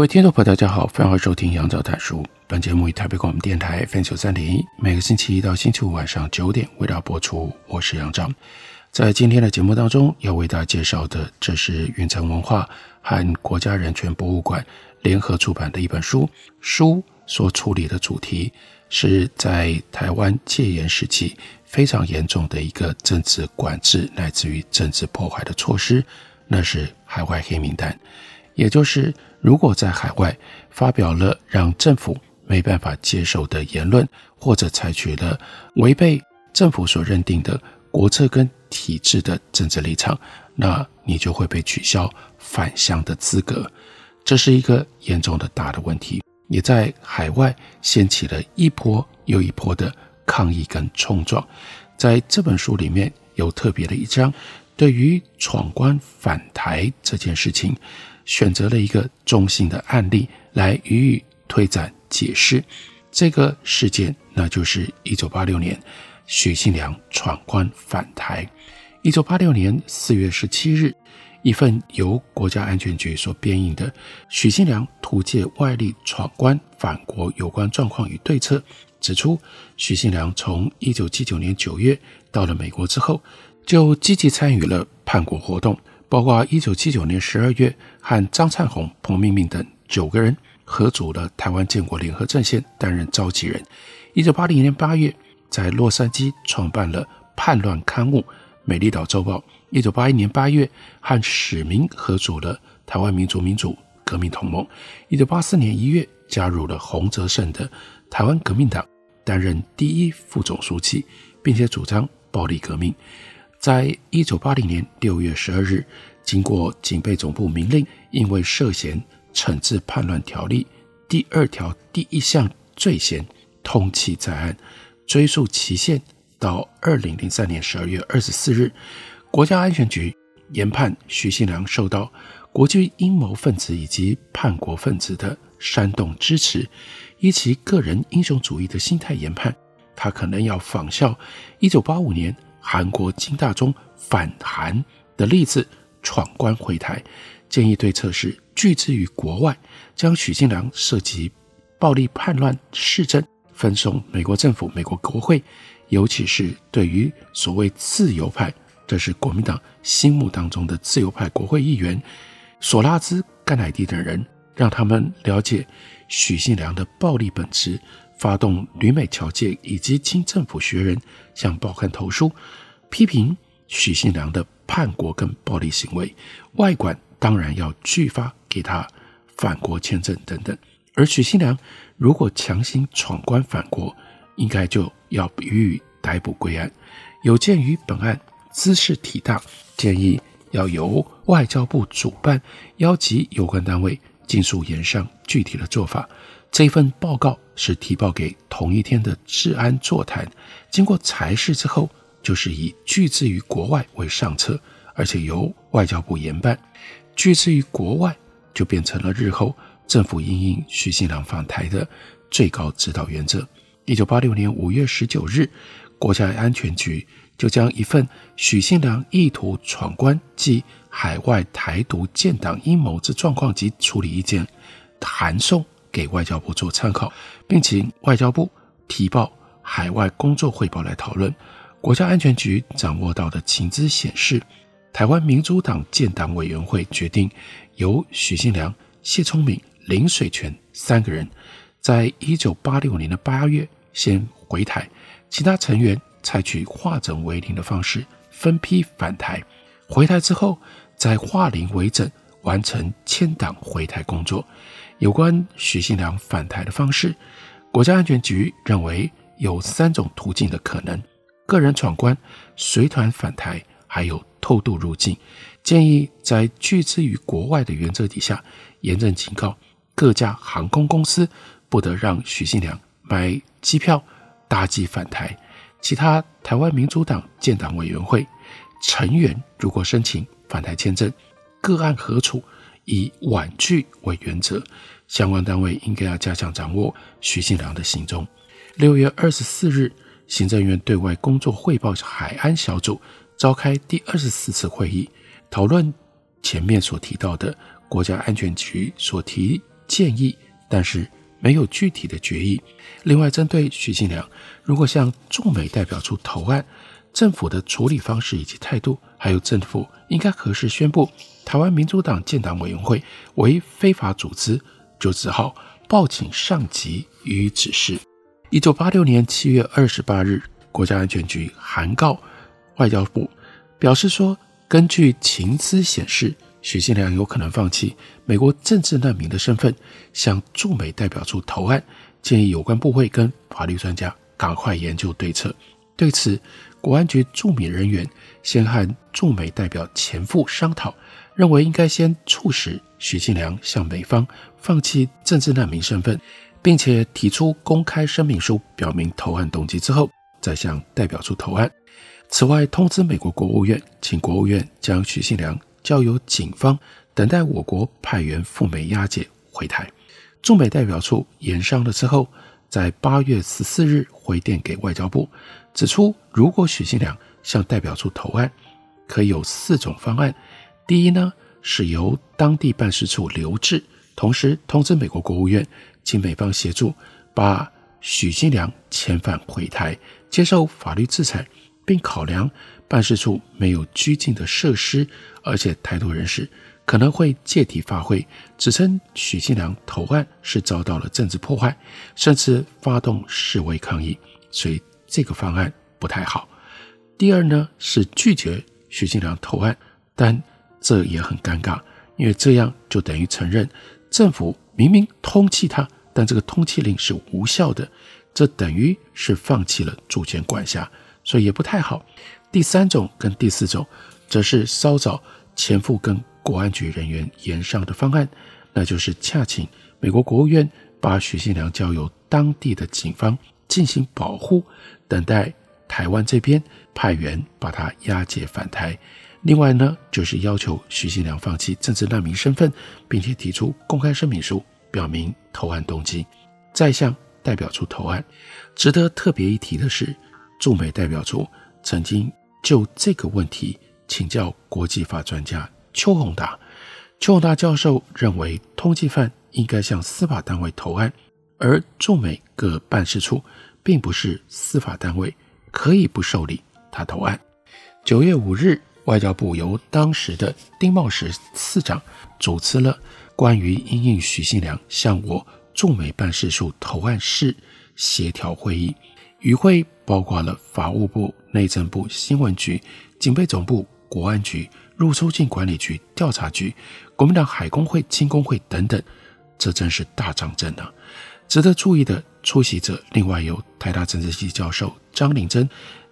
各位听众朋友，大家好，欢迎收听杨照谈书。本节目以台北广播电台 F 九三点一，每个星期一到星期五晚上九点为大家播出。我是杨照。在今天的节目当中，要为大家介绍的，这是云城文化和国家人权博物馆联合出版的一本书。书所处理的主题是在台湾戒严时期非常严重的一个政治管制乃至于政治破坏的措施，那是海外黑名单，也就是。如果在海外发表了让政府没办法接受的言论，或者采取了违背政府所认定的国策跟体制的政治立场，那你就会被取消返乡的资格。这是一个严重的大的问题，也在海外掀起了一波又一波的抗议跟冲撞。在这本书里面有特别的一章，对于闯关返台这件事情。选择了一个中性的案例来予以推展解释，这个事件那就是一九八六年许信良闯关返台。一九八六年四月十七日，一份由国家安全局所编印的《许信良图借外力闯关返国有关状况与对策》指出，许信良从一九七九年九月到了美国之后，就积极参与了叛国活动。包括一九七九年十二月，和张灿红、彭明敏等九个人合组了台湾建国联合阵线，担任召集人。一九八零年八月，在洛杉矶创办了叛乱刊物《美丽岛周报》。一九八一年八月，和史明合组了台湾民族民主革命同盟。一九八四年一月，加入了洪泽胜的台湾革命党，担任第一副总书记，并且主张暴力革命。在一九八零年六月十二日，经过警备总部明令，因为涉嫌惩治叛乱条例第二条第一项罪嫌，通缉在案，追诉期限到二零零三年十二月二十四日。国家安全局研判许信良受到国际阴谋分子以及叛国分子的煽动支持，依其个人英雄主义的心态研判，他可能要仿效一九八五年。韩国金大中反韩的例子，闯关回台，建议对策是拒之于国外，将许信良涉及暴力叛乱事证分送美国政府、美国国会，尤其是对于所谓自由派，这是国民党心目当中的自由派国会议员索拉兹、甘乃迪等人，让他们了解许信良的暴力本质。发动旅美侨界以及清政府学人向报刊投书，批评许信良的叛国跟暴力行为，外馆当然要拒发给他返国签证等等。而许信良如果强行闯关返国，应该就要予以逮捕归案。有鉴于本案兹事体大，建议要由外交部主办，邀集有关单位尽速研商具体的做法。这份报告是提报给同一天的治安座谈，经过裁示之后，就是以拒之于国外为上策，而且由外交部研办。拒之于国外就变成了日后政府应应许信良访台的最高指导原则。一九八六年五月十九日，国家安全局就将一份许信良意图闯关及海外台独建党阴谋之状况及处理意见函送。给外交部做参考，并请外交部提报海外工作汇报来讨论。国家安全局掌握到的情资显示，台湾民主党建党委员会决定由许信良、谢聪敏、林水泉三个人，在一九八六年的八月先回台，其他成员采取化整为零的方式分批返台。回台之后，再化零为整，完成迁党回台工作。有关许信良返台的方式，国家安全局认为有三种途径的可能：个人闯关、随团返台，还有偷渡入境，建议在拒之于国外的原则底下，严正警告各家航空公司不得让许信良买机票搭机返台。其他台湾民主党建党委员会成员如果申请返台签证，个案何处，以婉拒为原则。相关单位应该要加强掌握许信良的行踪。六月二十四日，行政院对外工作汇报海安小组召开第二十四次会议，讨论前面所提到的国家安全局所提建议，但是没有具体的决议。另外，针对许信良如果向驻美代表处投案，政府的处理方式以及态度，还有政府应该何时宣布台湾民主党建党委员会为非法组织，就只好报请上级予以指示。一九八六年七月二十八日，国家安全局函告外交部，表示说，根据情资显示，许信良有可能放弃美国政治难民的身份，向驻美代表处投案，建议有关部会跟法律专家赶快研究对策。对此，国安局驻美人员先和驻美代表前夫商讨，认为应该先促使许信良向美方放弃政治难民身份。并且提出公开声明书，表明投案动机之后，再向代表处投案。此外，通知美国国务院，请国务院将许信良交由警方等待我国派员赴美押解回台。驻美代表处研商了之后，在八月十四日回电给外交部，指出如果许信良向代表处投案，可以有四种方案。第一呢，是由当地办事处留置，同时通知美国国务院。请美方协助把许信良遣返回台，接受法律制裁，并考量办事处没有拘禁的设施，而且台独人士可能会借题发挥，指称许信良投案是遭到了政治破坏，甚至发动示威抗议，所以这个方案不太好。第二呢，是拒绝许信良投案，但这也很尴尬，因为这样就等于承认政府。明明通缉他，但这个通缉令是无效的，这等于是放弃了主权管辖，所以也不太好。第三种跟第四种，则是稍早前夫跟国安局人员研商的方案，那就是洽请美国国务院把许信良交由当地的警方进行保护，等待台湾这边派员把他押解返台。另外呢，就是要求许信良放弃政治难民身份，并且提出公开声明书，表明投案动机，再向代表处投案。值得特别一提的是，驻美代表处曾经就这个问题请教国际法专家邱宏达。邱宏达教授认为，通缉犯应该向司法单位投案，而驻美各办事处并不是司法单位，可以不受理他投案。九月五日。外交部由当时的丁茂时次长主持了关于因应许信良向我驻美办事处投案事协调会议，与会包括了法务部、内政部、新闻局、警备总部、国安局、入出境管理局、调查局、国民党海工会、青工会等等，这真是大仗阵啊！值得注意的出席者，另外有台大政治系教授张领珍、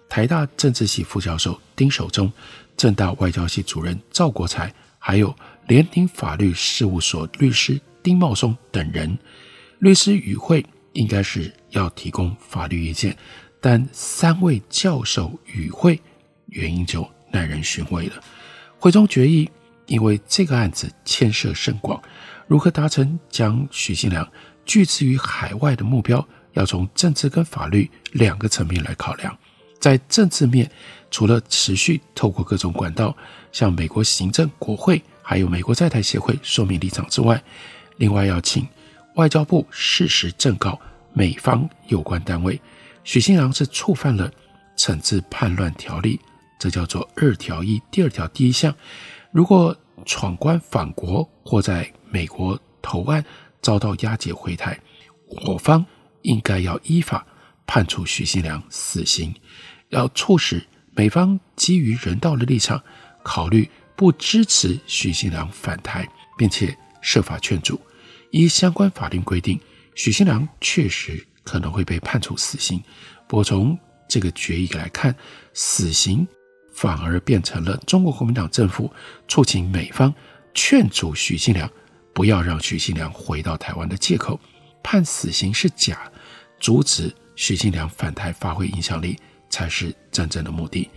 台大政治系副教授丁守中。政大外交系主任赵国才，还有联鼎法律事务所律师丁茂松等人，律师与会应该是要提供法律意见，但三位教授与会原因就耐人寻味了。会中决议，因为这个案子牵涉甚广，如何达成将许信良拒之于海外的目标，要从政治跟法律两个层面来考量。在政治面，除了持续透过各种管道向美国行政、国会，还有美国在台协会说明立场之外，另外要请外交部适时正告美方有关单位，许信良是触犯了惩治叛乱条例，这叫做二条一第二条第一项，如果闯关返国或在美国投案遭到押解回台，我方应该要依法判处许信良死刑。要促使美方基于人道的立场，考虑不支持许信良返台，并且设法劝阻。依相关法令规定，许信良确实可能会被判处死刑。不过从这个决议来看，死刑反而变成了中国国民党政府促请美方劝阻许信良不要让许信良回到台湾的借口。判死刑是假，阻止许信良返台发挥影响力才是真正的目的。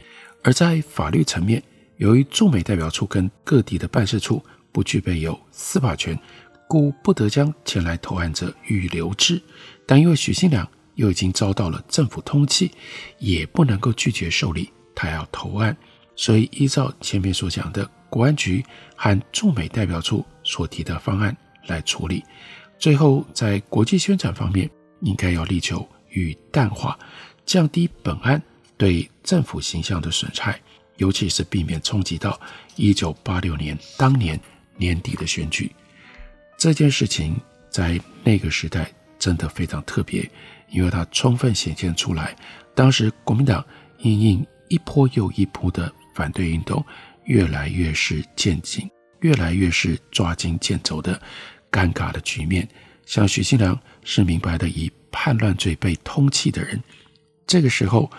而在法律层面，由于驻美代表处跟各地的办事处不具备有司法权，故不得将前来投案者予以留置。但因为许信良又已经遭到了政府通缉，也不能够拒绝受理他要投案，所以依照前面所讲的国安局和驻美代表处所提的方案来处理。最后，在国际宣传方面，应该要力求予以淡化，降低本案对政府形象的损害，尤其是避免冲击到一九八六年当年年底的选举。这件事情在那个时代真的非常特别，因为它充分显现出来，当时国民党因应一波又一波的反对运动，越来越是渐进，越来越是抓襟见肘的。尴尬的局面，像许新良是明白的以叛乱罪被通缉的人，这个时候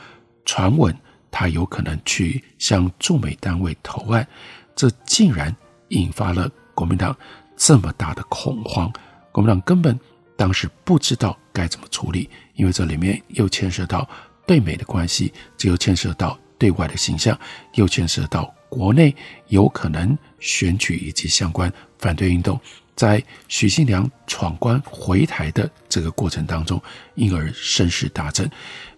传闻他有可能去向驻美单位投案，这竟然引发了国民党这么大的恐慌。国民党根本当时不知道该怎么处理，因为这里面又牵涉到对美的关系，这又牵涉到对外的形象，又牵涉到国内有可能选举以及相关反对运动。在许信良闯关回台的这个过程当中，因而声势大振，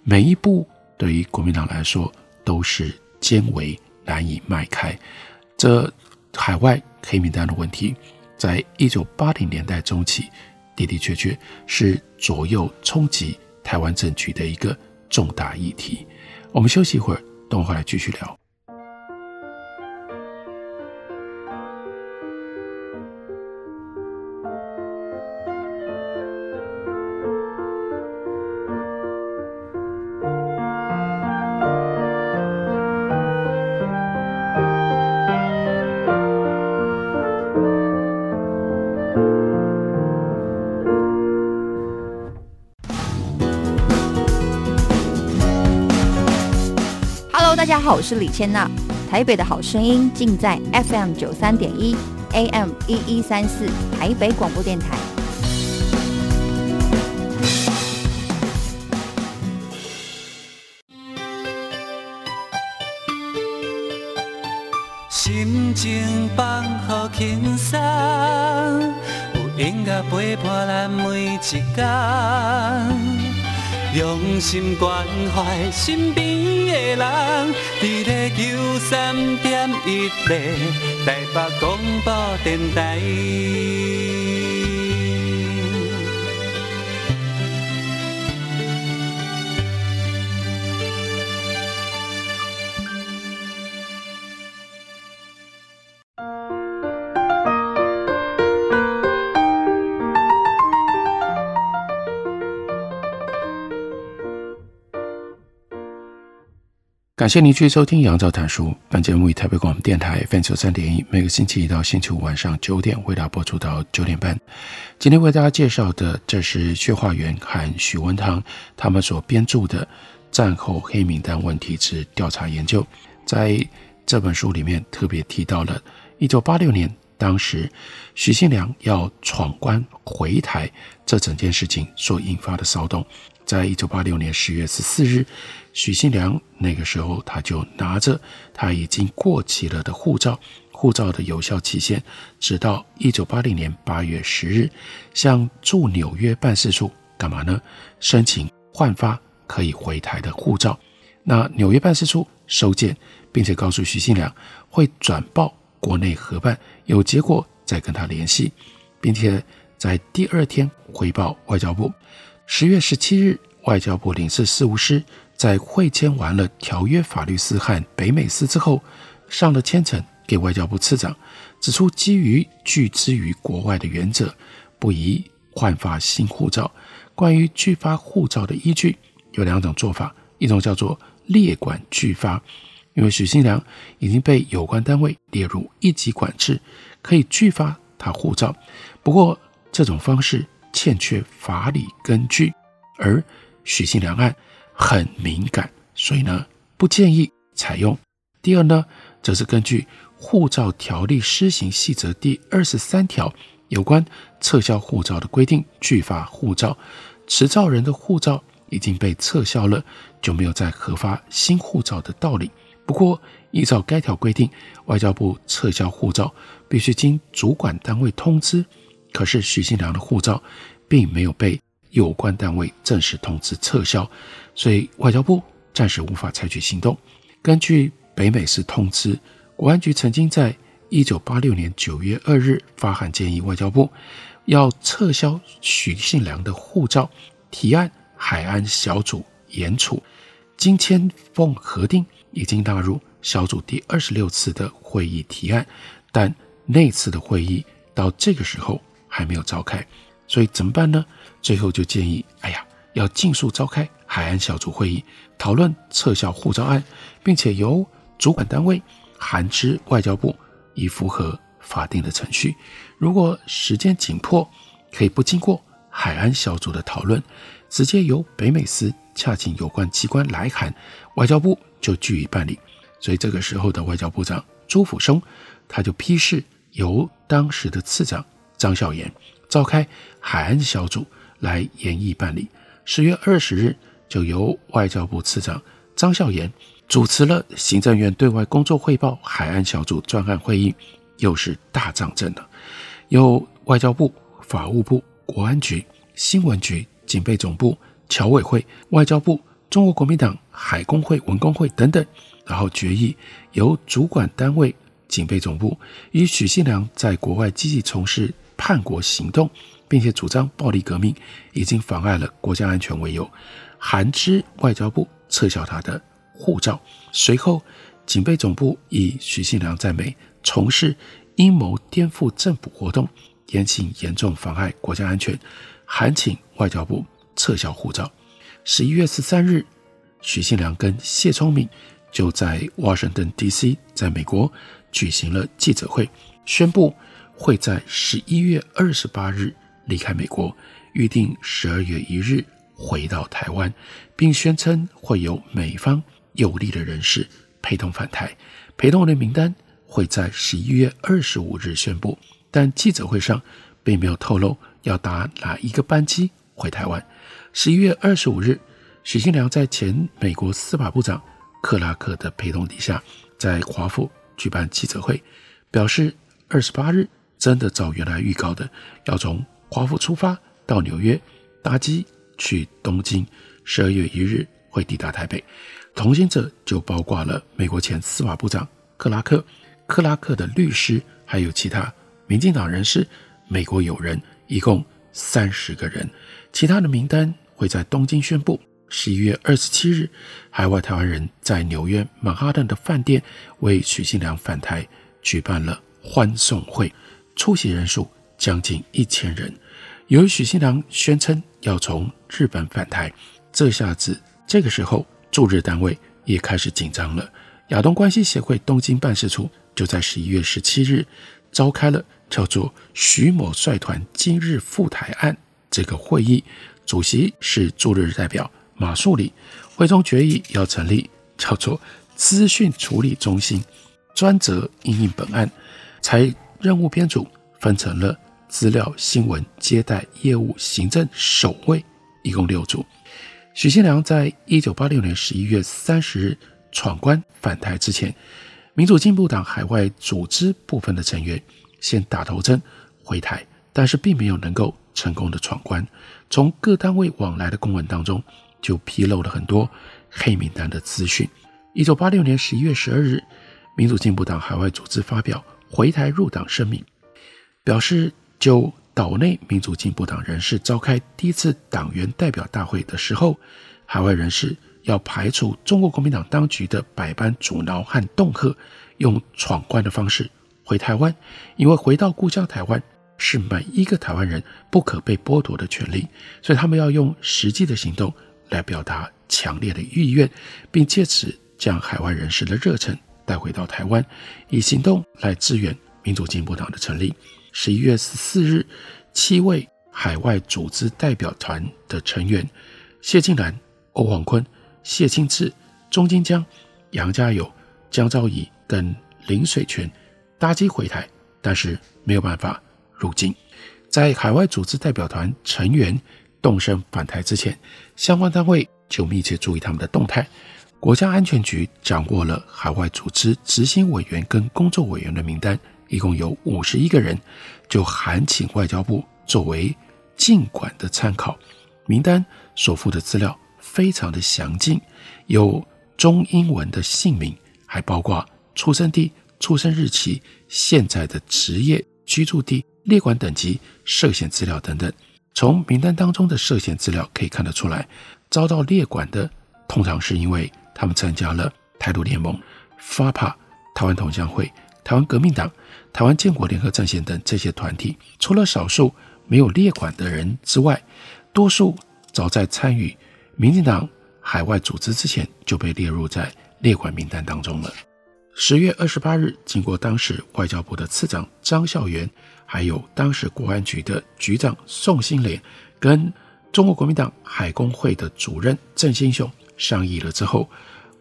每一步对于国民党来说都是艰危难以迈开。这海外黑名单的问题，在一九八零年代中期的的确确是左右冲击台湾政局的一个重大议题。我们休息一会儿，等会儿来继续聊。是李千娜。台北的好声音尽在 FM 九三点一，AM 一一三四，台北广播电台。心情放好轻松，有音乐陪伴咱每一天。用心关怀身边人，伫咧九三点一个台北广播电台。感谢您继续收听《杨照谈书》。本节目以台北广播电台 FM 九三点一，每个星期一到星期五晚上九点为大家播出到九点半。今天为大家介绍的，这是薛化元和许文堂他们所编著的《战后黑名单问题之调查研究》。在这本书里面特别提到了一九八六年，当时许信良要闯关回台这整件事情所引发的骚动。在一九八六年十月十四日。许信良那个时候，他就拿着他已经过期了的护照，护照的有效期限直到一九八零年八月十日，向驻纽约办事处干嘛呢？申请换发可以回台的护照。那纽约办事处收件，并且告诉许信良会转报国内核办，有结果再跟他联系，并且在第二天回报外交部。十月十七日，外交部领事事务司。在会签完了条约法律司和北美司之后，上了签呈给外交部次长，指出基于拒之于国外的原则，不宜换发新护照。关于拒发护照的依据有两种做法，一种叫做列管拒发，因为许信良已经被有关单位列入一级管制，可以拒发他护照。不过这种方式欠缺法理根据，而许信良案。很敏感，所以呢，不建议采用第二呢，则是根据护照条例施行细则第二十三条有关撤销护照的规定，拒发护照，持照人的护照已经被撤销了，就没有再核发新护照的道理。不过，依照该条规定，外交部撤销护照必须经主管单位通知。可是许信良的护照并没有被有关单位正式通知撤销，所以外交部暂时无法采取行动。根据北美司通知，国安局曾经在一九八六年九月二日发函建议外交部要撤销许信良的护照，提案海安小组研处，经签奉核定，已经纳入小组第二十六次的会议提案，但那次的会议到这个时候还没有召开，所以怎么办呢？最后就建议，哎呀，要尽速召开海安小组会议，讨论撤销护照案，并且由主管单位函知外交部，以符合法定的程序。如果时间紧迫，可以不经过海安小组的讨论，直接由北美司洽请有关机关来函，外交部就据以办理。所以这个时候的外交部长朱抚松，他就批示由当时的次长张孝炎召开海安小组来研议办理。十月二十日，就由外交部次长张孝炎主持了行政院对外工作汇报海安小组专案会议，又是大仗正了。由外交部、法务部、国安局、新闻局、警备总部、侨委会、外交部、中国国民党海工会、文工会等等，然后决议由主管单位警备总部与许信良在国外积极从事叛国行动，并且主张暴力革命已经妨碍了国家安全为由，韩知外交部撤销他的护照。随后，警备总部以许信良在美从事阴谋颠覆政府活动，言行严重妨碍国家安全，函请外交部撤销护照。十一月十三日，许信良跟谢聪敏就在华盛顿 D.C. 在美国举行了记者会，宣布会在十一月二十八日离开美国，预定十二月一日回到台湾，并宣称会有美方有利的人士陪同返台，陪同人名单会在十一月二十五日宣布，但记者会上并没有透露要搭哪一个班机回台湾。十一月二十五日，许信良在前美国司法部长克拉克的陪同底下，在华府举办记者会，表示二十八日真的照原来预告的，要从华府出发到纽约，搭机去东京，十二月一日会抵达台北。同行者就包括了美国前司法部长克拉克、克拉克的律师，还有其他民进党人士、美国友人，一共三十个人。其他的名单会在东京宣布。十一月二十七日，海外台湾人在纽约曼哈顿的饭店为许信良返台举办了欢送会，出席人数将近一千人。由于许新良宣称要从日本返台，这下子这个时候。驻日单位也开始紧张了。亚东关系协会东京办事处就在十一月十七日召开了叫做“许某率团今日赴台案”这个会议，主席是驻日代表马树礼。会中决议要成立叫做“资讯处理中心”，专责应应本案。才任务编组分成了资料、新闻、接待、业务、行政、守卫，一共六组。许信良在一九八六年十一月三十日闯关返台之前，民主进步党海外组织部分的成员先打头阵回台，但是并没有能够成功的闯关。从各单位往来的公文当中，就披露了很多黑名单的资讯。一九八六年十一月十二日，民主进步党海外组织发表回台入党声明，表示就。岛内民主进步党人士召开第一次党员代表大会的时候，海外人士要排除中国国民党当局的百般阻挠和恫吓，用闯关的方式回台湾，因为回到故乡台湾是每一个台湾人不可被剥夺的权利，所以他们要用实际的行动来表达强烈的意愿，并借此将海外人士的热忱带回到台湾，以行动来支援民主进步党的成立。十一月十四日，七位海外组织代表团的成员谢静兰、欧黄坤、谢清志、钟金江、杨家友、江昭仪跟林水泉搭机回台，但是没有办法入境。在海外组织代表团成员动身返台之前，相关单位就密切注意他们的动态。国家安全局掌握了海外组织执行委员跟工作委员的名单，一共有五十一个人，就函请外交部作为进管的参考。名单所附的资料非常的详尽，有中英文的姓名，还包括出生地、出生日期、现在的职业、居住地、列管等级、涉嫌资料等等。从名单当中的涉嫌资料可以看得出来，遭到列管的通常是因为他们参加了台独联盟、FAPA、台湾同乡会、台湾革命党、台湾建国联合战线等这些团体。除了少数没有列管的人之外，多数早在参与民进党海外组织之前就被列入在列管名单当中了。十月二十八日，经过当时外交部的次长张孝源，还有当时国安局的局长宋新莲，跟中国国民党海工会的主任郑兴雄商议了之后，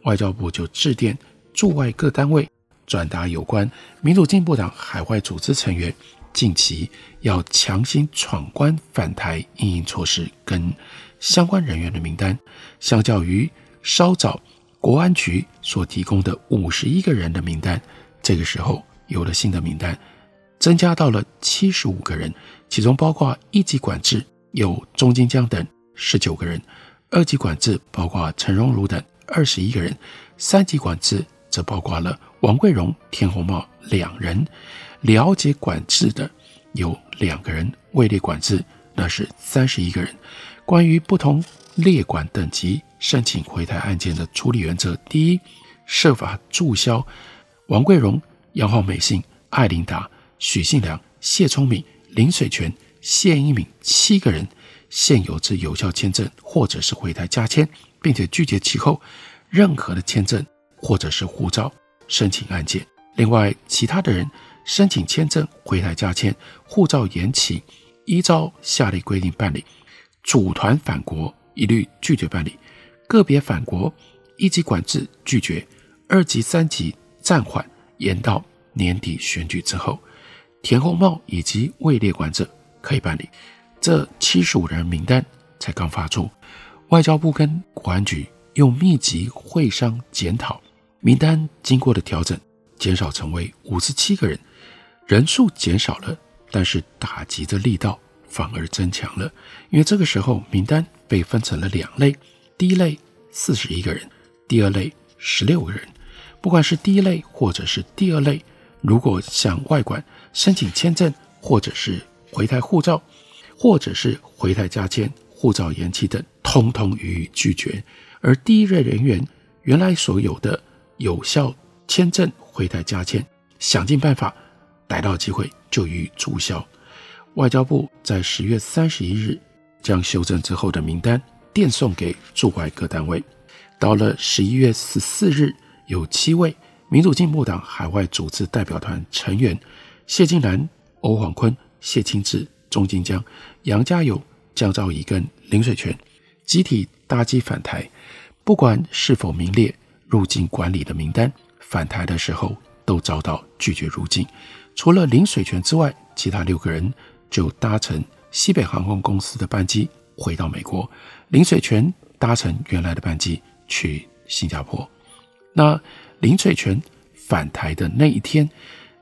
外交部就致电驻外各单位，转达有关民主进步党海外组织成员。近期要强行闯关返台因应措施跟相关人员的名单，相较于稍早国安局所提供的五十一个人的名单，这个时候有了新的名单，增加到了七十五个人，其中包括一级管制有钟金江等十九个人，二级管制包括陈荣儒等二十一个人，三级管制则包括了王贵荣、田宏茂两人。了解管制的有两个人，位列管制那是三十一个人。关于不同列管等级申请回台案件的处理原则：第一，设法注销王贵荣、杨浩美信、艾琳达、许信良、谢聪敏、林水泉、谢一敏七个人现有之有效签证或者是回台加签，并且拒绝其后任何的签证或者是护照申请案件。另外，其他的人。申请签证、回台加签、护照延期，依照下列规定办理；组团返国一律拒绝办理；个别返国一级管制拒绝，二级、三级暂缓，延到年底选举之后。田宏茂以及未列管者可以办理。这七十五人名单才刚发出，外交部跟国安局又密集会商检讨，名单经过的调整，减少成为五十七个人。人数减少了，但是打击的力道反而增强了。因为这个时候名单被分成了两类：第一类四十一个人，第二类十六个人。不管是第一类或者是第二类，如果向外管申请签证，或者是回台护照，或者是回台加签、护照延期等，通通予以拒绝。而第一类人员原来所有的有效签证回台加签，想尽办法。逮到机会就予以注销。外交部在十月三十一日将修正之后的名单电送给驻外各单位。到了十一月十四日，有七位民主进步党海外组织代表团成员谢金兰、欧黄坤、谢清志、钟金江、杨家友、江兆仪跟林水泉集体搭机返台。不管是否名列入境管理的名单，返台的时候都遭到拒绝入境。除了林水泉之外，其他六个人就搭乘西北航空公司的班机回到美国。林水泉搭乘原来的班机去新加坡。那林水泉返台的那一天，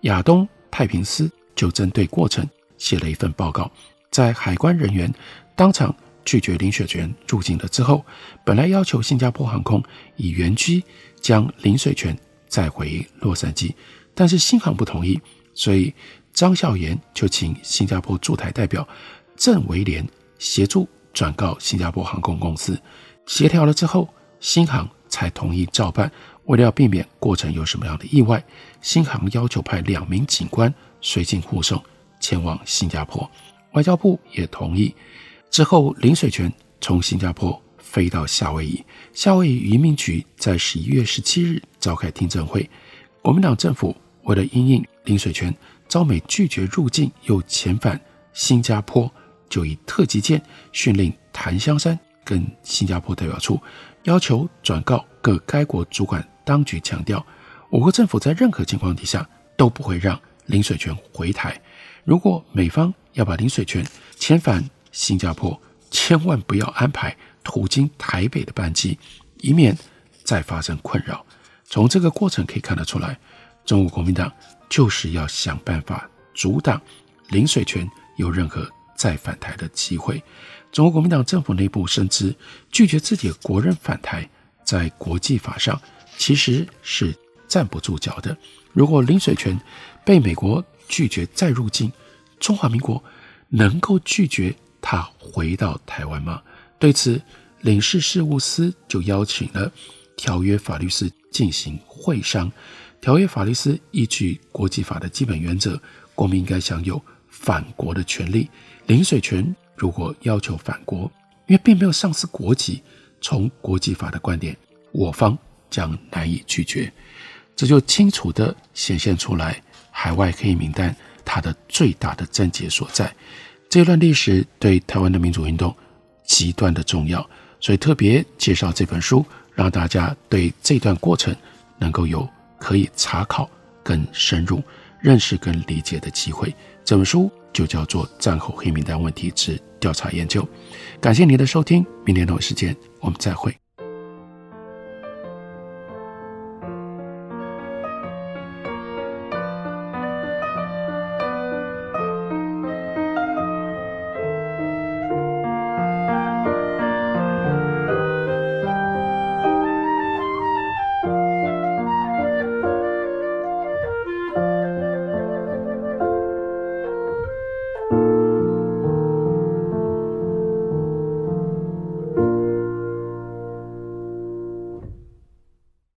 亚东太平司就针对过程写了一份报告。在海关人员当场拒绝林水泉入境了之后，本来要求新加坡航空以原机将林水泉载回洛杉矶，但是新航不同意。所以张孝言就请新加坡驻台代表郑维廉协助转告新加坡航空公司，协调了之后，新航才同意照办。为了要避免过程有什么样的意外，新航要求派两名警官随行护送前往新加坡，外交部也同意。之后，林水泉从新加坡飞到夏威夷，夏威夷移民局在十一月十七日召开听证会，国民党政府为了因应。林水泉遭美拒绝入境，又遣返新加坡，就以特急舰训令檀香山跟新加坡代表处，要求转告各该国主管当局，强调我国政府在任何情况底下都不会让林水泉回台。如果美方要把林水泉遣返新加坡，千万不要安排途经台北的班机，以免再发生困扰。从这个过程可以看得出来，中国国民党就是要想办法阻挡林水泉有任何再返台的机会。中国国民党政府内部深知，拒绝自己的国人返台，在国际法上其实是站不住脚的。如果林水泉被美国拒绝再入境，中华民国能够拒绝他回到台湾吗？对此，领事事务司就邀请了条约法律司进行会商。条约法律司依据国际法的基本原则，国民应该享有反国的权利。林水泉如果要求反国，因为并没有丧失国籍，从国际法的观点，我方将难以拒绝。这就清楚地显现出来。海外黑名单，它的最大的症结所在。这段历史对台湾的民主运动极端的重要，所以特别介绍这本书，让大家对这段过程能够有可以查考、更深入认识跟理解的机会。这本书就叫做《战后黑名单问题之调查研究》。感谢您的收听，明天同一时间我们再会。